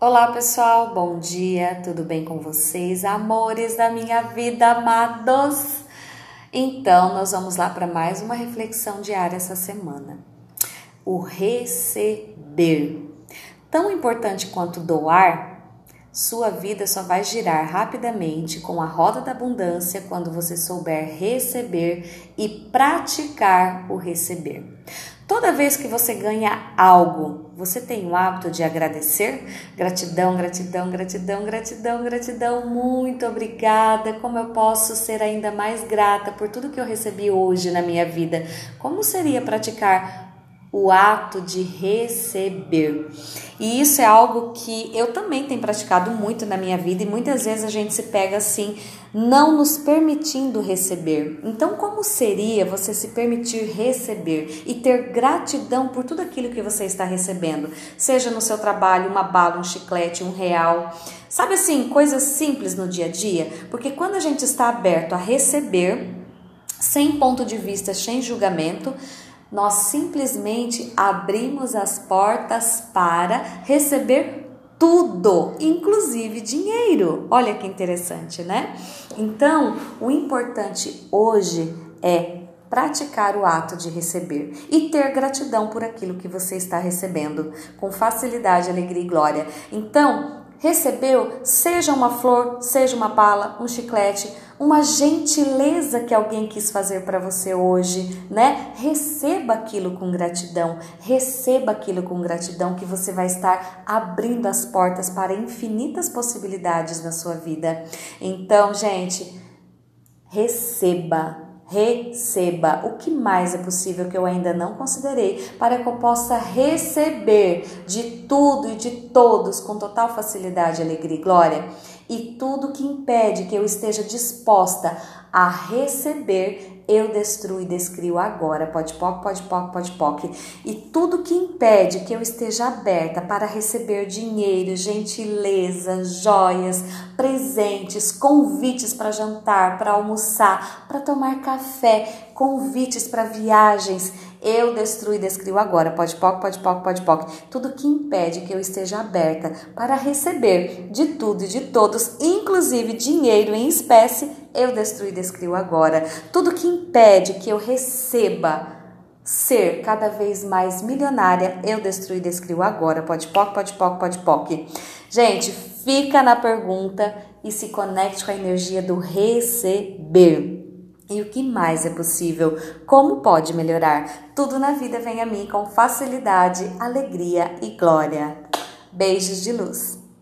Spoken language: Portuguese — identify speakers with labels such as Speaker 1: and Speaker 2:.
Speaker 1: Olá pessoal, bom dia, tudo bem com vocês, amores da minha vida, amados? Então, nós vamos lá para mais uma reflexão diária essa semana. O receber. Tão importante quanto doar, sua vida só vai girar rapidamente com a roda da abundância quando você souber receber e praticar o receber. Toda vez que você ganha algo, você tem o hábito de agradecer? Gratidão, gratidão, gratidão, gratidão, gratidão. Muito obrigada. Como eu posso ser ainda mais grata por tudo que eu recebi hoje na minha vida? Como seria praticar o ato de receber. E isso é algo que eu também tenho praticado muito na minha vida e muitas vezes a gente se pega assim, não nos permitindo receber. Então, como seria você se permitir receber e ter gratidão por tudo aquilo que você está recebendo? Seja no seu trabalho, uma bala, um chiclete, um real. Sabe assim, coisas simples no dia a dia? Porque quando a gente está aberto a receber, sem ponto de vista, sem julgamento, nós simplesmente abrimos as portas para receber tudo, inclusive dinheiro. Olha que interessante, né? Então, o importante hoje é praticar o ato de receber e ter gratidão por aquilo que você está recebendo, com facilidade, alegria e glória. Então, recebeu, seja uma flor, seja uma bala, um chiclete, uma gentileza que alguém quis fazer para você hoje, né? Receba aquilo com gratidão, receba aquilo com gratidão que você vai estar abrindo as portas para infinitas possibilidades na sua vida. Então, gente, receba, receba. O que mais é possível que eu ainda não considerei para que eu possa receber de tudo e de todos com total facilidade, alegria e glória e tudo que impede que eu esteja disposta a receber, eu destruo e descrio agora. Pode poc, pode poc, pode poc. E tudo que impede que eu esteja aberta para receber dinheiro, gentileza, joias, presentes, convites para jantar, para almoçar, para tomar café, convites para viagens, eu destruo e descrio agora. Pode poc, pode poc, pode poc. Tudo que impede que eu esteja aberta para receber de tudo e de todos, inclusive dinheiro em espécie, eu destruo e descrio agora. Tudo que impede que eu receba ser cada vez mais milionária, eu destruo e descrio agora. Pode poc, pode poc, pode poc. Gente, fica na pergunta e se conecte com a energia do receber. E o que mais é possível? Como pode melhorar? Tudo na vida vem a mim com facilidade, alegria e glória. Beijos de luz.